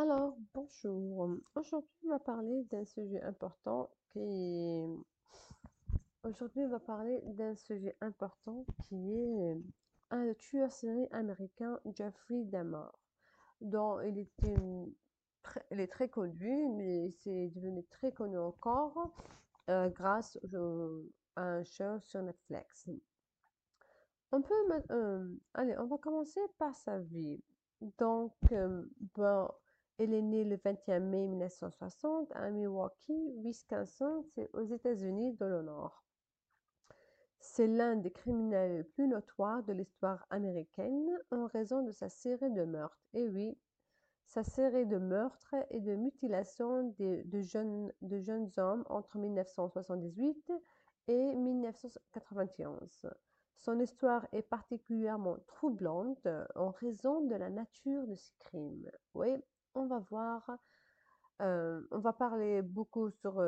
Alors, bonjour. Aujourd'hui, on va parler d'un sujet important qui Aujourd'hui, on va parler d'un sujet important qui est un tueur série américain, Jeffrey Dahmer, dont il était il est très connu, mais c'est devenu très connu encore euh, grâce à un show sur Netflix. On peut, euh, allez, on va commencer par sa vie. Donc, euh, elle est née le 21 mai 1960 à Milwaukee, Wisconsin, aux États-Unis de le Nord. C'est l'un des criminels les plus notoires de l'histoire américaine en raison de sa série de meurtres. Et oui, sa série de meurtres et de mutilations de, de, jeunes, de jeunes hommes entre 1978 et 1991. Son histoire est particulièrement troublante en raison de la nature de ses crimes. Oui, on va voir, on va parler beaucoup sur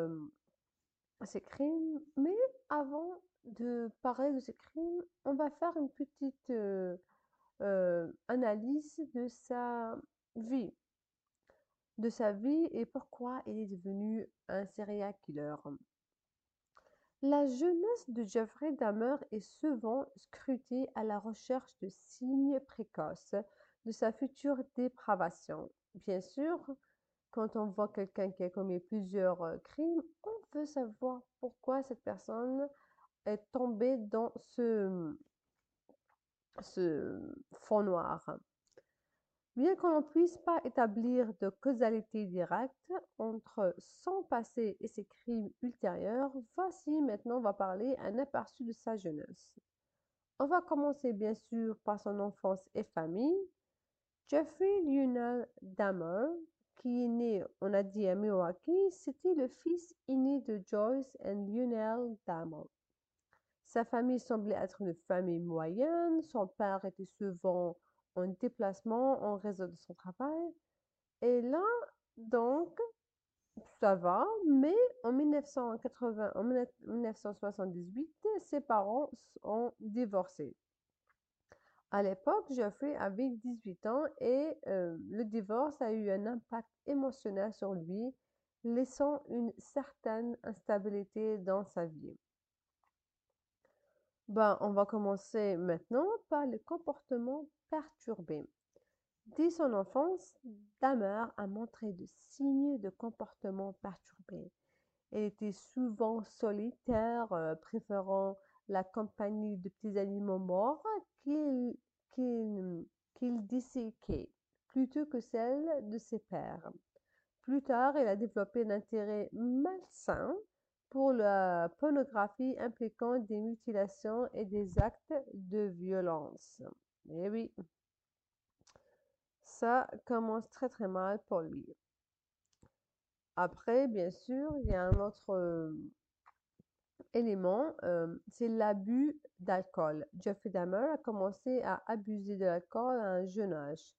ces crimes, mais avant de parler de ces crimes, on va faire une petite analyse de sa vie, de sa vie et pourquoi il est devenu un serial killer. La jeunesse de Jeffrey Dahmer est souvent scrutée à la recherche de signes précoces de sa future dépravation. Bien sûr, quand on voit quelqu'un qui a commis plusieurs crimes, on veut savoir pourquoi cette personne est tombée dans ce, ce fond noir. Bien qu'on ne puisse pas établir de causalité directe entre son passé et ses crimes ultérieurs, voici maintenant on va parler un aperçu de sa jeunesse. On va commencer bien sûr par son enfance et famille. Jeffrey Lionel Dahmer, qui est né, on a dit, à Milwaukee, c'était le fils aîné de Joyce et Lionel Dahmer. Sa famille semblait être une famille moyenne. Son père était souvent en déplacement en raison de son travail. Et là, donc, ça va, mais en 1980, en 1978, ses parents ont divorcé. À l'époque, Geoffrey avait 18 ans et euh, le divorce a eu un impact émotionnel sur lui, laissant une certaine instabilité dans sa vie. Ben, on va commencer maintenant par le comportement perturbé. Dès son enfance, Dahmer a montré de signes de comportement perturbé. Elle était souvent solitaire, euh, préférant la compagnie de petits animaux morts qu'il disséquait plutôt que celle de ses pères. Plus tard, elle a développé un intérêt malsain pour la pornographie impliquant des mutilations et des actes de violence. Eh oui, ça commence très très mal pour lui. Après, bien sûr, il y a un autre élément, euh, c'est l'abus d'alcool. Jeffrey Dahmer a commencé à abuser de l'alcool à un jeune âge.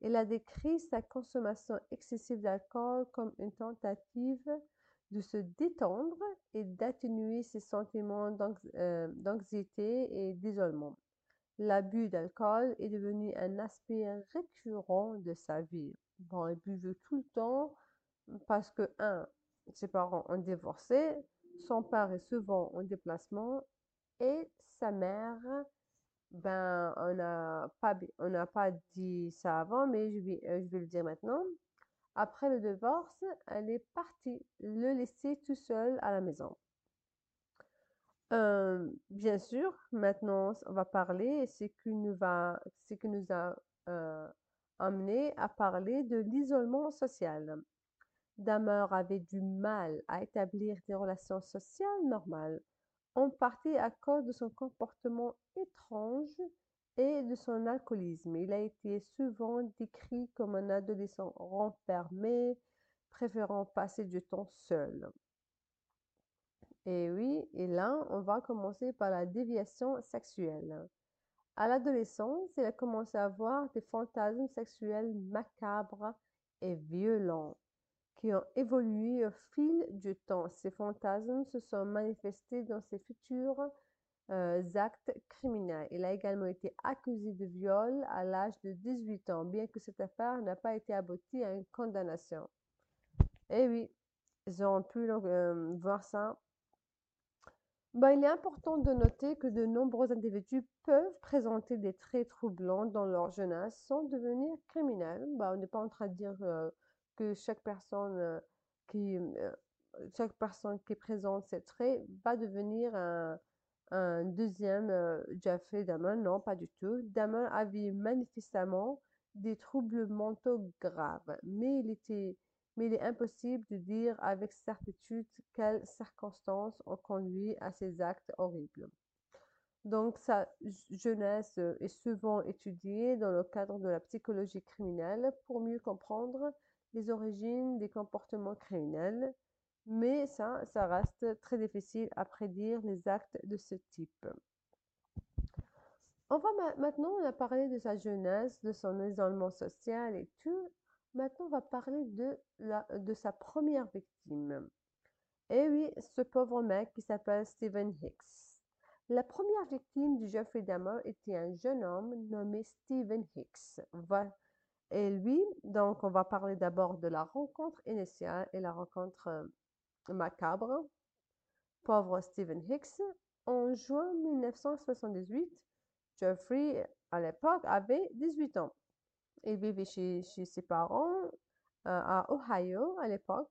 Il a décrit sa consommation excessive d'alcool comme une tentative de se détendre et d'atténuer ses sentiments euh, d'anxiété et d'isolement. L'abus d'alcool est devenu un aspect récurrent de sa vie. Bon, il buvait tout le temps parce que, un, ses parents ont divorcé, son père est souvent en déplacement et sa mère, ben, on n'a pas, on pas dit ça avant, mais je vais, euh, je vais le dire maintenant. Après le divorce, elle est partie le laisser tout seul à la maison. Euh, bien sûr, maintenant, on va parler, ce qui nous va, ce qui nous a euh, amené à parler de l'isolement social. Dahmer avait du mal à établir des relations sociales normales, en partie à cause de son comportement étrange et de son alcoolisme. Il a été souvent décrit comme un adolescent renfermé, préférant passer du temps seul. Et oui, et là, on va commencer par la déviation sexuelle. À l'adolescence, il a commencé à avoir des fantasmes sexuels macabres et violents qui ont évolué au fil du temps. Ces fantasmes se sont manifestés dans ses futures euh, actes criminels. Il a également été accusé de viol à l'âge de 18 ans, bien que cette affaire n'a pas été aboutie à une condamnation. Eh oui, ils ont pu euh, voir ça. Ben, il est important de noter que de nombreux individus peuvent présenter des traits troublants dans leur jeunesse sans devenir criminels. Ben, on n'est pas en train de dire euh, que chaque personne qui chaque personne qui présente ces traits va devenir un, un deuxième euh, Jeffrey Dahmer. Non, pas du tout. Dahmer avait manifestement des troubles mentaux graves, mais il était mais il est impossible de dire avec certitude quelles circonstances ont conduit à ces actes horribles. Donc, sa jeunesse est souvent étudiée dans le cadre de la psychologie criminelle pour mieux comprendre les origines des comportements criminels, mais ça, ça reste très difficile à prédire les actes de ce type. On va maintenant, on a parlé de sa jeunesse, de son isolement social et tout. Maintenant, on va parler de, la, de sa première victime. Et oui, ce pauvre mec qui s'appelle Stephen Hicks. La première victime du Jeffrey Dahmer était un jeune homme nommé Stephen Hicks. Et lui, donc, on va parler d'abord de la rencontre initiale et la rencontre euh, macabre, pauvre Stephen Hicks, en juin 1978, Jeffrey, à l'époque, avait 18 ans. Il vivait chez, ses parents euh, à Ohio à l'époque.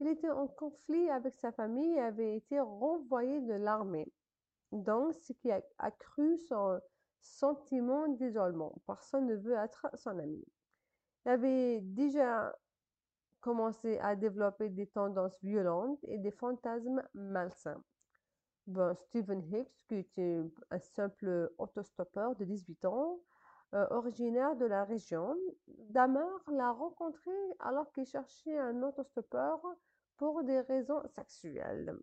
Il était en conflit avec sa famille et avait été renvoyé de l'armée. Donc, ce qui a accru son sentiment d'isolement. Personne ne veut être son ami. Avait déjà commencé à développer des tendances violentes et des fantasmes malsains. Stephen Hicks, qui était un simple autostoppeur de 18 ans, euh, originaire de la région, Damer l'a rencontré alors qu'il cherchait un autostoppeur pour des raisons sexuelles.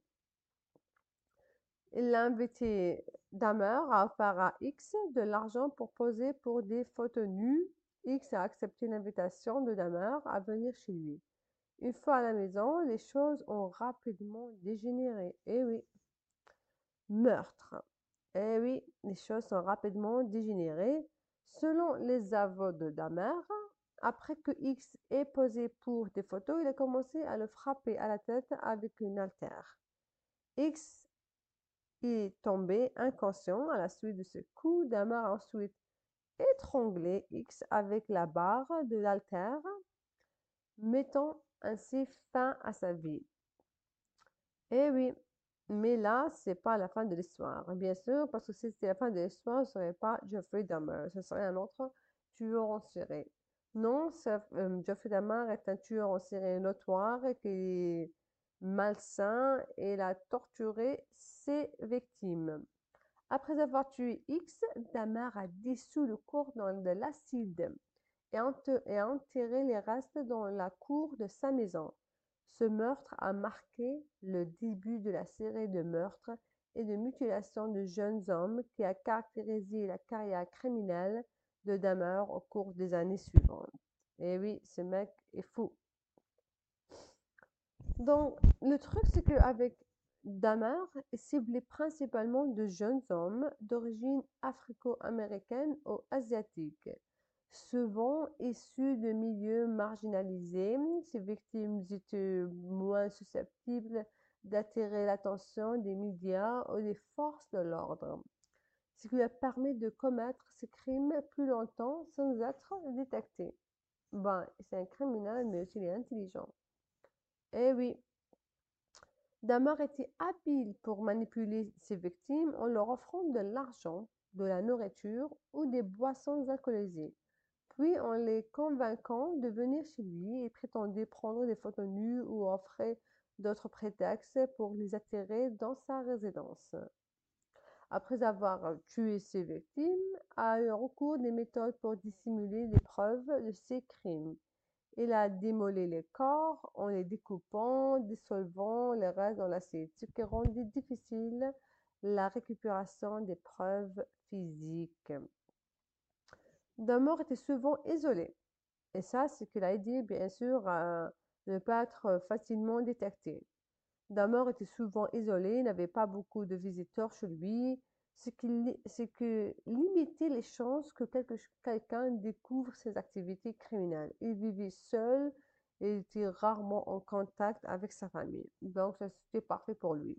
Il a invité Damer à offrir à X de l'argent pour poser pour des photos nues. X a accepté l'invitation de Damer à venir chez lui. Une fois à la maison, les choses ont rapidement dégénéré. Eh oui. Meurtre. Eh oui, les choses sont rapidement dégénérées. Selon les aveux de Damer, après que X ait posé pour des photos, il a commencé à le frapper à la tête avec une altère. X est tombé inconscient à la suite de ce coup. Damer a ensuite étranglé X avec la barre de l'altère, mettant ainsi fin à sa vie. Eh oui, mais là, c'est pas la fin de l'histoire. Bien sûr, parce que si c'était la fin de l'histoire, ce serait pas Jeffrey Dahmer, ce serait un autre tueur en série. Non, euh, Jeffrey Dahmer est un tueur en série notoire qui est malsain et il a torturé ses victimes. Après avoir tué X, Dahmer a dissous le corps dans de l'acide et, enterré les restes dans la cour de sa maison. Ce meurtre a marqué le début de la série de meurtres et de mutilations de jeunes hommes qui a caractérisé la carrière criminelle de Dahmer au cours des années suivantes. Et oui, ce mec est fou. Donc, le truc, c'est qu'avec Dahmer, il ciblait principalement de jeunes hommes d'origine africo-américaine ou asiatique. Souvent issus de milieux marginalisés, ces victimes étaient moins susceptibles d'attirer l'attention des médias ou des forces de l'ordre, ce qui lui a permis de commettre ces crimes plus longtemps sans être détecté. Ben, c'est un criminel, mais aussi il est intelligent. Eh oui. Damar était habile pour manipuler ses victimes en leur offrant de l'argent, de la nourriture ou des boissons alcoolisées puis en les convainquant de venir chez lui et prétendait prendre des photos nues ou offrait d'autres prétextes pour les attirer dans sa résidence? Après avoir tué ses victimes, a eu recours des méthodes pour dissimuler les preuves de ses crimes. Il a démolé les corps en les découpant, dissolvant les restes dans l'acide, ce qui rendait difficile la récupération des preuves physiques. Damor était souvent isolé. Et ça, c'est qu'il a aidé, bien sûr, à ne pas être facilement détecté. Damor était souvent isolé, n'avait pas beaucoup de visiteurs chez lui, c'est que limiter les chances que quelqu'un découvre ses activités criminelles. Il vivait seul et était rarement en contact avec sa famille. Donc, c'était parfait pour lui.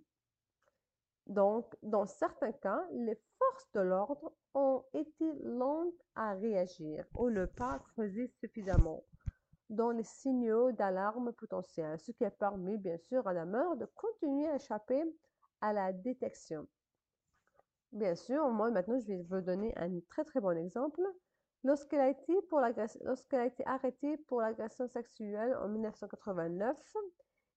Donc, dans certains cas, les forces de l'ordre ont été lentes à réagir ou ne pas creuser suffisamment dans les signaux d'alarme potentiels, ce qui a permis bien sûr à la meurtre de continuer à échapper à la détection. Bien sûr, moi maintenant je vais vous donner un très très bon exemple. Lorsqu'elle a été, été arrêtée pour l'agression sexuelle en 1989,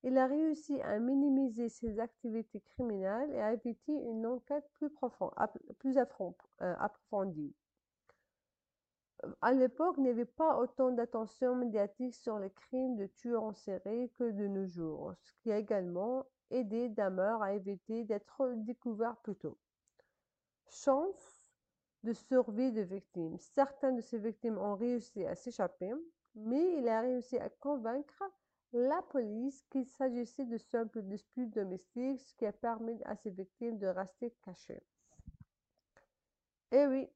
il a réussi à minimiser ses activités criminelles et à éviter une enquête plus profonde, plus euh, approfondie. À l'époque, il n'y avait pas autant d'attention médiatique sur les crimes de tueurs en série que de nos jours, ce qui a également aidé Dahmer à éviter d'être découvert plus tôt. Chance de survie de victimes. Certaines de ces victimes ont réussi à s'échapper, mais il a réussi à convaincre la police qu'il s'agissait de simples disputes domestiques, ce qui a permis à ces victimes de rester cachées. Eh oui.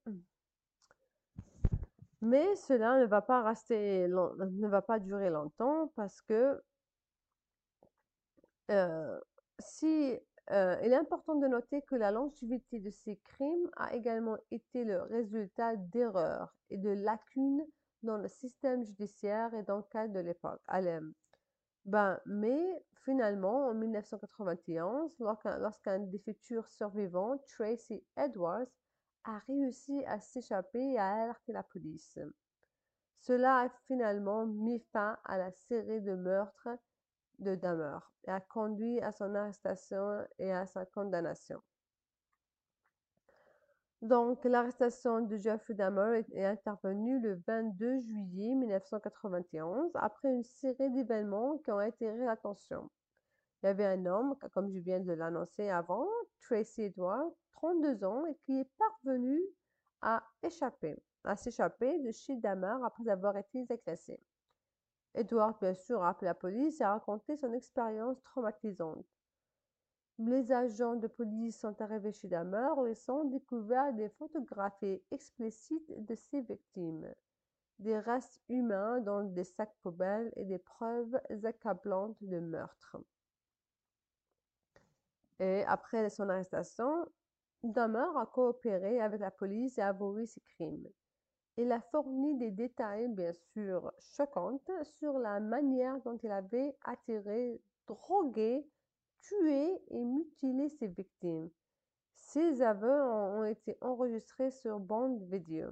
Mais cela ne va pas rester ne va pas durer longtemps parce que euh, si euh, il est important de noter que la longévité de ces crimes a également été le résultat d'erreurs et de lacunes dans le système judiciaire et dans le cadre de l'époque. Ben, mais finalement, en 1991, lorsqu'un des futurs survivants, Tracy Edwards, a réussi à s'échapper et à alerter la police. Cela a finalement mis fin à la série de meurtres de Dahmer et a conduit à son arrestation et à sa condamnation. Donc, l'arrestation de Jeffrey Dahmer est intervenue le 22 juillet 1991 après une série d'événements qui ont attiré l'attention. Il y avait un homme, comme je viens de l'annoncer avant, Tracy Edwards, 32 ans, et qui est parvenu à échapper, à s'échapper de chez Dahmer après avoir été agressé. Edward, bien sûr, a appelé la police et a raconté son expérience traumatisante. Les agents de police sont arrivés chez Dahmer et ont découvert des photographies explicites de ses victimes, des restes humains dans des sacs poubelles et des preuves accablantes de meurtre. Et après son arrestation, Dahmer a coopéré avec la police et a avoué ses crimes. Il a fourni des détails, bien sûr, choquants sur la manière dont il avait attiré, drogué tué et mutilé ses victimes. Ces aveux ont été enregistrés sur bande vidéo.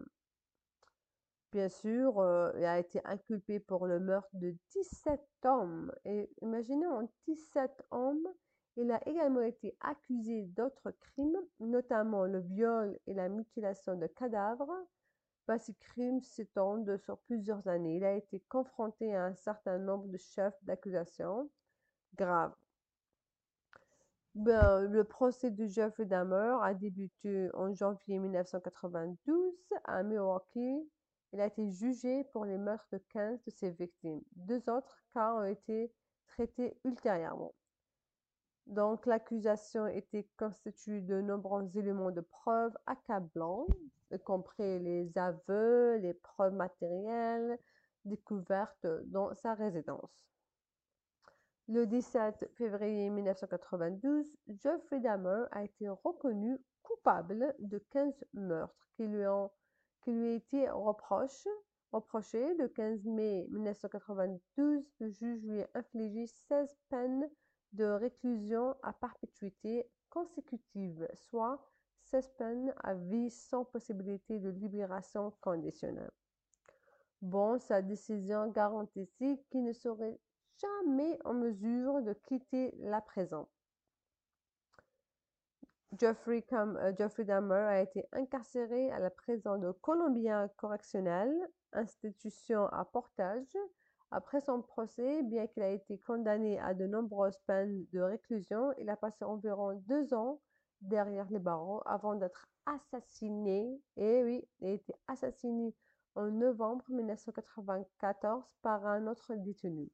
Bien sûr, euh, il a été inculpé pour le meurtre de 17 hommes. Et imaginez, en 17 hommes, il a également été accusé d'autres crimes, notamment le viol et la mutilation de cadavres. Crimes s'étendent sur plusieurs années. Il a été confronté à un certain nombre de chefs d'accusation graves. Ben, le procès de Jeffrey Dahmer a débuté en janvier 1992 à Milwaukee. Il a été jugé pour les meurtres de 15 de ses victimes. Deux autres cas ont été traités ultérieurement. Donc, l'accusation était constituée de nombreux éléments de preuves accablants, y compris les aveux, les preuves matérielles découvertes dans sa résidence. Le 17 février 1992, Jeffrey Dahmer a été reconnu coupable de 15 meurtres qui lui ont qui lui été reprochés. Le 15 mai 1992, le juge lui a infligé 16 peines de réclusion à perpétuité consécutive, soit 16 peines à vie sans possibilité de libération conditionnelle. Bon, sa décision garantit qu'il ne serait jamais en mesure de quitter la prison? Jeffrey, euh, Jeffrey Dahmer a été incarcéré à la prison de Columbia Correctional, institution à portage. Après son procès, bien qu'il ait été condamné à de nombreuses peines de réclusion, il a passé environ deux ans derrière les barreaux avant d'être assassiné. Et oui, il a été assassiné en novembre 1994 par un autre détenu.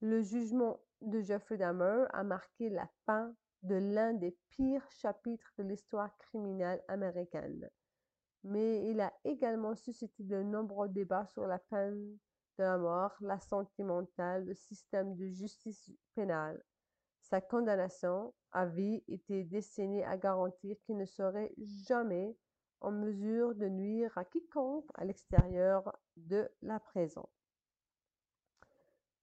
Le jugement de Jeffrey Dahmer a marqué la fin de l'un des pires chapitres de l'histoire criminelle américaine. Mais il a également suscité de nombreux débats sur la peine de la mort, la santé mentale, le système de justice pénale. Sa condamnation à vie était destinée à garantir qu'il ne serait jamais en mesure de nuire à quiconque à l'extérieur de la prison.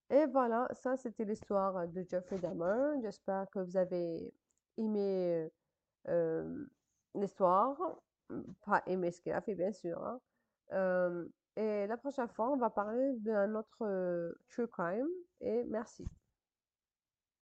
Et voilà, ça c'était l'histoire de Jeffrey Dahmer. J'espère que vous avez aimé euh, l'histoire. Pas aimé ce qu'il a fait, bien sûr. Hein. Euh, et la prochaine fois, on va parler d'un autre euh, true crime. Et merci.